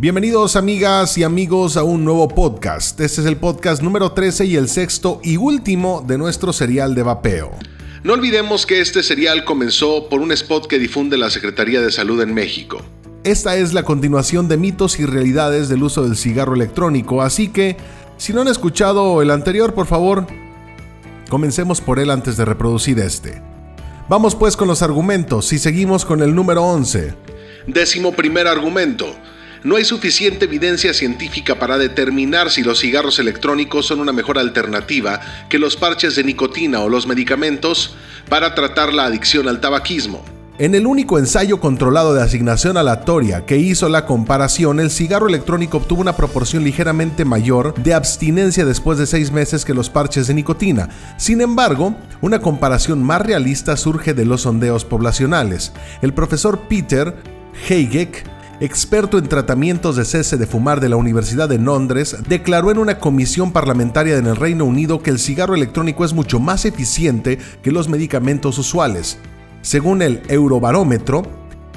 Bienvenidos amigas y amigos a un nuevo podcast. Este es el podcast número 13 y el sexto y último de nuestro serial de vapeo. No olvidemos que este serial comenzó por un spot que difunde la Secretaría de Salud en México. Esta es la continuación de mitos y realidades del uso del cigarro electrónico, así que si no han escuchado el anterior, por favor, comencemos por él antes de reproducir este. Vamos pues con los argumentos y seguimos con el número 11. Décimo primer argumento. No hay suficiente evidencia científica para determinar si los cigarros electrónicos son una mejor alternativa que los parches de nicotina o los medicamentos para tratar la adicción al tabaquismo. En el único ensayo controlado de asignación aleatoria que hizo la comparación, el cigarro electrónico obtuvo una proporción ligeramente mayor de abstinencia después de seis meses que los parches de nicotina. Sin embargo, una comparación más realista surge de los sondeos poblacionales. El profesor Peter Heigek experto en tratamientos de cese de fumar de la Universidad de Londres, declaró en una comisión parlamentaria en el Reino Unido que el cigarro electrónico es mucho más eficiente que los medicamentos usuales. Según el Eurobarómetro,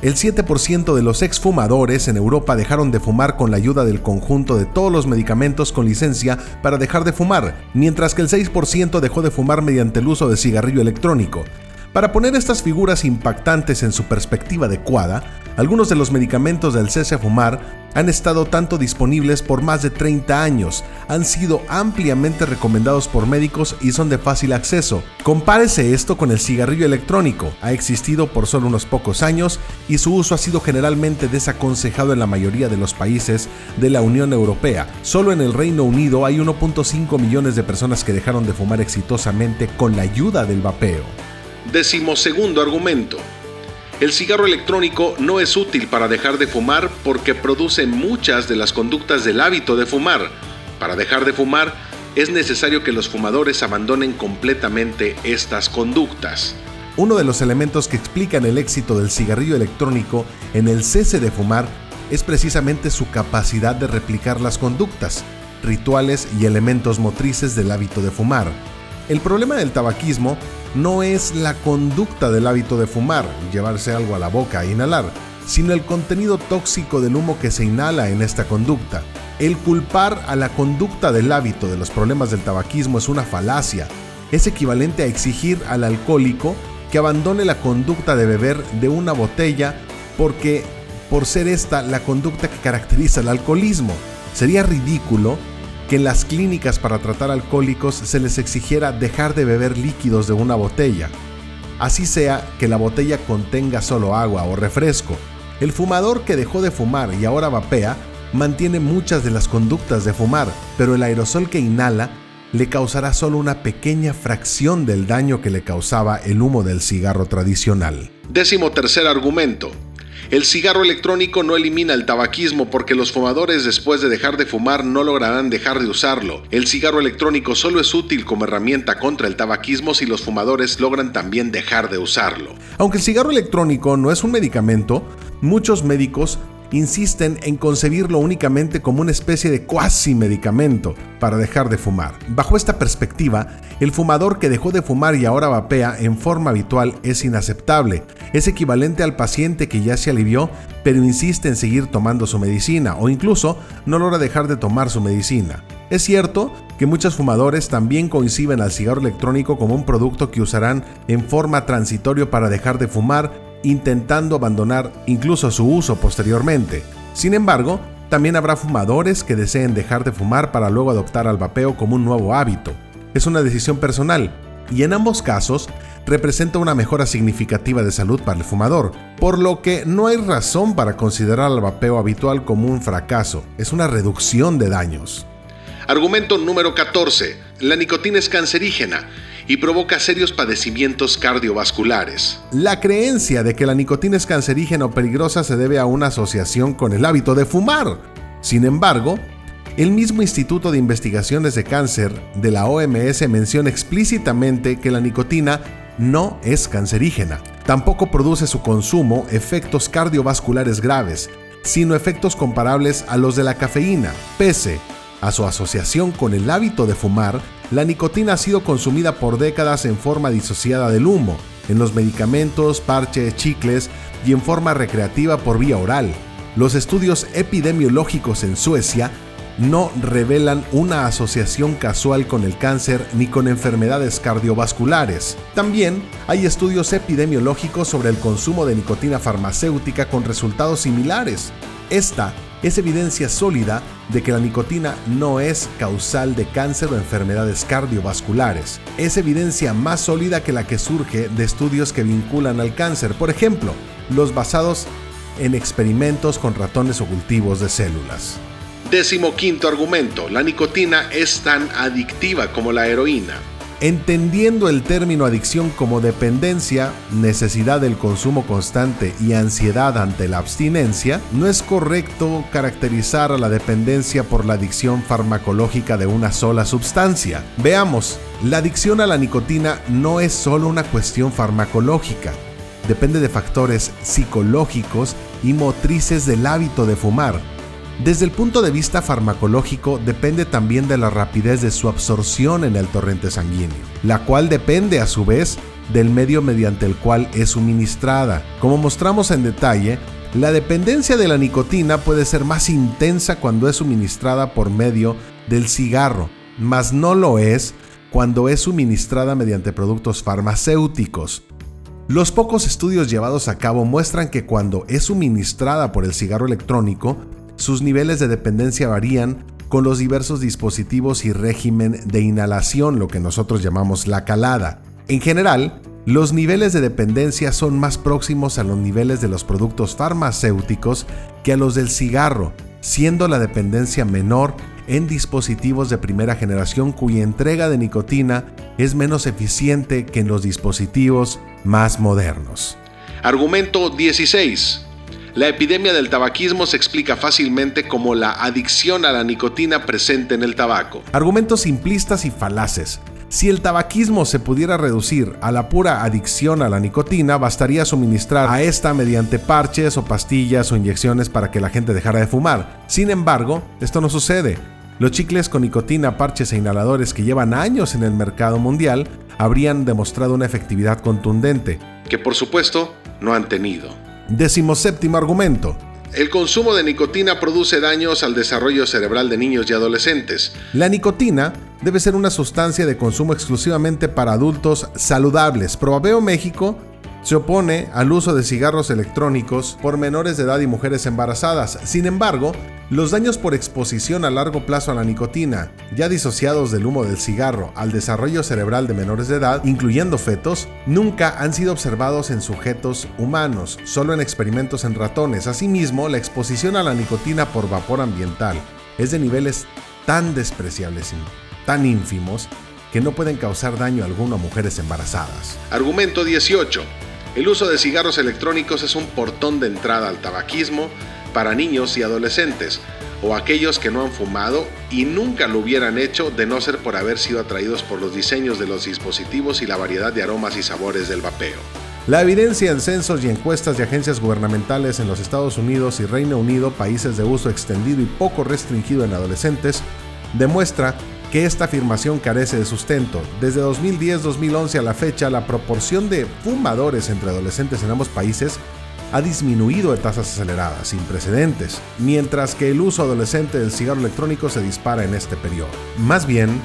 el 7% de los exfumadores en Europa dejaron de fumar con la ayuda del conjunto de todos los medicamentos con licencia para dejar de fumar, mientras que el 6% dejó de fumar mediante el uso de cigarrillo electrónico. Para poner estas figuras impactantes en su perspectiva adecuada, algunos de los medicamentos del cese a fumar han estado tanto disponibles por más de 30 años, han sido ampliamente recomendados por médicos y son de fácil acceso. Compárese esto con el cigarrillo electrónico, ha existido por solo unos pocos años y su uso ha sido generalmente desaconsejado en la mayoría de los países de la Unión Europea. Solo en el Reino Unido hay 1.5 millones de personas que dejaron de fumar exitosamente con la ayuda del vapeo. Decimosegundo argumento. El cigarro electrónico no es útil para dejar de fumar porque produce muchas de las conductas del hábito de fumar. Para dejar de fumar es necesario que los fumadores abandonen completamente estas conductas. Uno de los elementos que explican el éxito del cigarrillo electrónico en el cese de fumar es precisamente su capacidad de replicar las conductas, rituales y elementos motrices del hábito de fumar. El problema del tabaquismo no es la conducta del hábito de fumar, llevarse algo a la boca e inhalar, sino el contenido tóxico del humo que se inhala en esta conducta. El culpar a la conducta del hábito de los problemas del tabaquismo es una falacia. Es equivalente a exigir al alcohólico que abandone la conducta de beber de una botella porque por ser esta la conducta que caracteriza el alcoholismo. Sería ridículo que en las clínicas para tratar alcohólicos se les exigiera dejar de beber líquidos de una botella. Así sea que la botella contenga solo agua o refresco. El fumador que dejó de fumar y ahora vapea mantiene muchas de las conductas de fumar, pero el aerosol que inhala le causará solo una pequeña fracción del daño que le causaba el humo del cigarro tradicional. Décimo tercer argumento. El cigarro electrónico no elimina el tabaquismo porque los fumadores después de dejar de fumar no lograrán dejar de usarlo. El cigarro electrónico solo es útil como herramienta contra el tabaquismo si los fumadores logran también dejar de usarlo. Aunque el cigarro electrónico no es un medicamento, muchos médicos insisten en concebirlo únicamente como una especie de cuasi medicamento para dejar de fumar. Bajo esta perspectiva, el fumador que dejó de fumar y ahora vapea en forma habitual es inaceptable. Es equivalente al paciente que ya se alivió pero insiste en seguir tomando su medicina o incluso no logra dejar de tomar su medicina. Es cierto que muchos fumadores también coinciden al cigarro electrónico como un producto que usarán en forma transitoria para dejar de fumar intentando abandonar incluso su uso posteriormente. Sin embargo, también habrá fumadores que deseen dejar de fumar para luego adoptar al vapeo como un nuevo hábito. Es una decisión personal, y en ambos casos representa una mejora significativa de salud para el fumador, por lo que no hay razón para considerar al vapeo habitual como un fracaso, es una reducción de daños. Argumento número 14. La nicotina es cancerígena y provoca serios padecimientos cardiovasculares. La creencia de que la nicotina es cancerígena o peligrosa se debe a una asociación con el hábito de fumar. Sin embargo, el mismo Instituto de Investigaciones de Cáncer de la OMS menciona explícitamente que la nicotina no es cancerígena. Tampoco produce su consumo efectos cardiovasculares graves, sino efectos comparables a los de la cafeína, pese a su asociación con el hábito de fumar, la nicotina ha sido consumida por décadas en forma disociada del humo, en los medicamentos, parches, chicles y en forma recreativa por vía oral. los estudios epidemiológicos en Suecia no revelan una asociación casual con el cáncer ni con enfermedades cardiovasculares. También hay estudios epidemiológicos sobre el consumo de nicotina farmacéutica con resultados similares. Esta es evidencia sólida de que la nicotina no es causal de cáncer o enfermedades cardiovasculares. Es evidencia más sólida que la que surge de estudios que vinculan al cáncer, por ejemplo, los basados en experimentos con ratones o cultivos de células. Décimo quinto argumento, la nicotina es tan adictiva como la heroína. Entendiendo el término adicción como dependencia, necesidad del consumo constante y ansiedad ante la abstinencia, no es correcto caracterizar a la dependencia por la adicción farmacológica de una sola sustancia. Veamos, la adicción a la nicotina no es solo una cuestión farmacológica, depende de factores psicológicos y motrices del hábito de fumar desde el punto de vista farmacológico depende también de la rapidez de su absorción en el torrente sanguíneo, la cual depende a su vez del medio mediante el cual es suministrada. Como mostramos en detalle, la dependencia de la nicotina puede ser más intensa cuando es suministrada por medio del cigarro, mas no lo es cuando es suministrada mediante productos farmacéuticos. Los pocos estudios llevados a cabo muestran que cuando es suministrada por el cigarro electrónico, sus niveles de dependencia varían con los diversos dispositivos y régimen de inhalación, lo que nosotros llamamos la calada. En general, los niveles de dependencia son más próximos a los niveles de los productos farmacéuticos que a los del cigarro, siendo la dependencia menor en dispositivos de primera generación cuya entrega de nicotina es menos eficiente que en los dispositivos más modernos. Argumento 16. La epidemia del tabaquismo se explica fácilmente como la adicción a la nicotina presente en el tabaco. Argumentos simplistas y falaces. Si el tabaquismo se pudiera reducir a la pura adicción a la nicotina, bastaría suministrar a esta mediante parches o pastillas o inyecciones para que la gente dejara de fumar. Sin embargo, esto no sucede. Los chicles con nicotina, parches e inhaladores que llevan años en el mercado mundial habrían demostrado una efectividad contundente. Que por supuesto no han tenido. Decimoséptimo argumento. El consumo de nicotina produce daños al desarrollo cerebral de niños y adolescentes. La nicotina debe ser una sustancia de consumo exclusivamente para adultos saludables. Probabeo México se opone al uso de cigarros electrónicos por menores de edad y mujeres embarazadas. Sin embargo, los daños por exposición a largo plazo a la nicotina, ya disociados del humo del cigarro al desarrollo cerebral de menores de edad, incluyendo fetos, nunca han sido observados en sujetos humanos, solo en experimentos en ratones. Asimismo, la exposición a la nicotina por vapor ambiental es de niveles tan despreciables y tan ínfimos que no pueden causar daño alguno a mujeres embarazadas. Argumento 18. El uso de cigarros electrónicos es un portón de entrada al tabaquismo para niños y adolescentes, o aquellos que no han fumado y nunca lo hubieran hecho de no ser por haber sido atraídos por los diseños de los dispositivos y la variedad de aromas y sabores del vapeo. La evidencia en censos y encuestas de agencias gubernamentales en los Estados Unidos y Reino Unido, países de uso extendido y poco restringido en adolescentes, demuestra que esta afirmación carece de sustento. Desde 2010-2011 a la fecha, la proporción de fumadores entre adolescentes en ambos países ha disminuido de tasas aceleradas, sin precedentes, mientras que el uso adolescente del cigarro electrónico se dispara en este periodo. Más bien,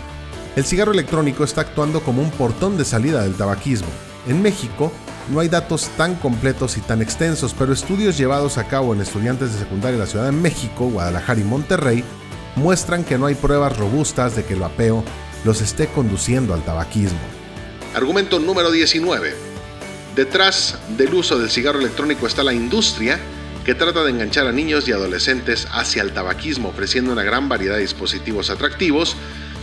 el cigarro electrónico está actuando como un portón de salida del tabaquismo. En México, no hay datos tan completos y tan extensos, pero estudios llevados a cabo en estudiantes de secundaria de la Ciudad de México, Guadalajara y Monterrey muestran que no hay pruebas robustas de que el vapeo los esté conduciendo al tabaquismo. Argumento número 19. Detrás del uso del cigarro electrónico está la industria que trata de enganchar a niños y adolescentes hacia el tabaquismo ofreciendo una gran variedad de dispositivos atractivos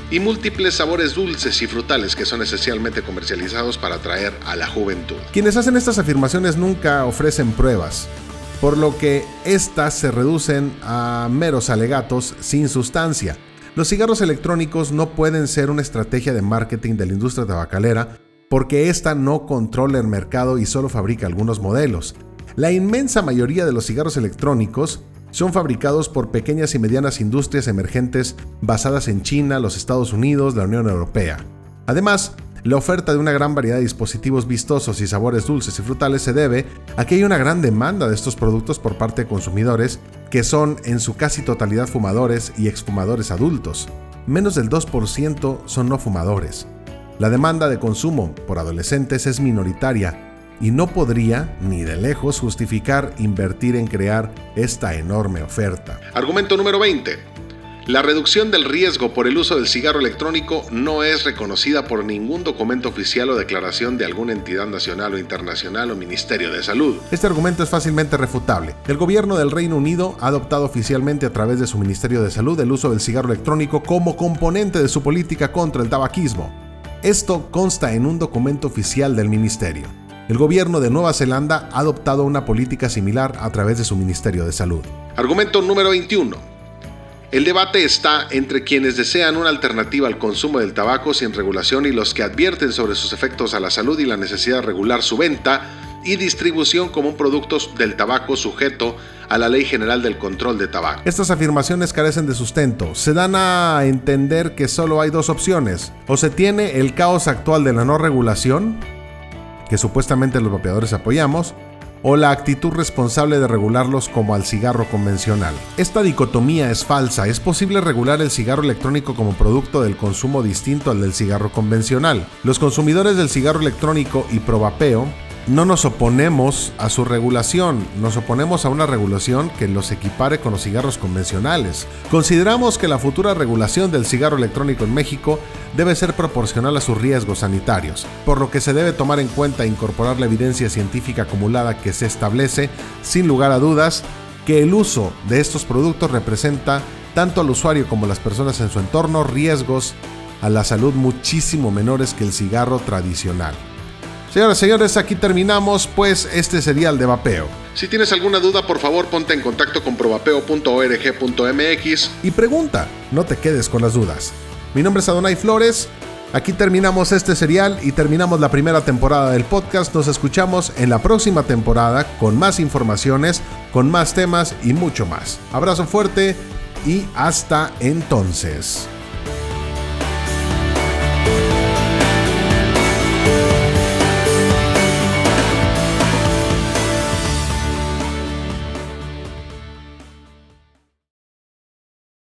y múltiples sabores dulces y frutales que son esencialmente comercializados para atraer a la juventud. Quienes hacen estas afirmaciones nunca ofrecen pruebas, por lo que éstas se reducen a meros alegatos sin sustancia. Los cigarros electrónicos no pueden ser una estrategia de marketing de la industria tabacalera porque ésta no controla el mercado y solo fabrica algunos modelos. La inmensa mayoría de los cigarros electrónicos son fabricados por pequeñas y medianas industrias emergentes basadas en China, los Estados Unidos, la Unión Europea. Además, La oferta de una gran variedad de dispositivos vistosos y sabores dulces y frutales se debe a que hay una gran demanda de estos productos por parte de consumidores que son en su casi totalidad fumadores y exfumadores adultos. Menos del 2% son no fumadores. La demanda de consumo por adolescentes es minoritaria y no podría, ni de lejos, justificar invertir en crear esta enorme oferta. Argumento número 20. La reducción del riesgo por el uso del cigarro electrónico no es reconocida por ningún documento oficial o declaración de alguna entidad nacional o internacional o Ministerio de Salud. Este argumento es fácilmente refutable. El gobierno del Reino Unido ha adoptado oficialmente a través de su Ministerio de Salud el uso del cigarro electrónico como componente de su política contra el tabaquismo. Esto consta en un documento oficial del ministerio. El gobierno de Nueva Zelanda ha adoptado una política similar a través de su Ministerio de Salud. Argumento número 21. El debate está entre quienes desean una alternativa al consumo del tabaco sin regulación y los que advierten sobre sus efectos a la salud y la necesidad de regular su venta y distribución como un producto del tabaco sujeto a la Ley General del Control de Tabaco. Estas afirmaciones carecen de sustento. Se dan a entender que solo hay dos opciones. O se tiene el caos actual de la no regulación, que supuestamente los vapeadores apoyamos, o la actitud responsable de regularlos como al cigarro convencional. Esta dicotomía es falsa, es posible regular el cigarro electrónico como producto del consumo distinto al del cigarro convencional. Los consumidores del cigarro electrónico y probapeo no nos oponemos a su regulación, nos oponemos a una regulación que los equipare con los cigarros convencionales. Consideramos que la futura regulación del cigarro electrónico en México debe ser proporcional a sus riesgos sanitarios, por lo que se debe tomar en cuenta e incorporar la evidencia científica acumulada que se establece, sin lugar a dudas, que el uso de estos productos representa tanto al usuario como a las personas en su entorno riesgos a la salud muchísimo menores que el cigarro tradicional. Señoras y señores, aquí terminamos, pues este sería el de Vapeo. Si tienes alguna duda, por favor ponte en contacto con probapeo.org.mx y pregunta, no te quedes con las dudas. Mi nombre es Adonai Flores, aquí terminamos este serial y terminamos la primera temporada del podcast. Nos escuchamos en la próxima temporada con más informaciones, con más temas y mucho más. Abrazo fuerte y hasta entonces.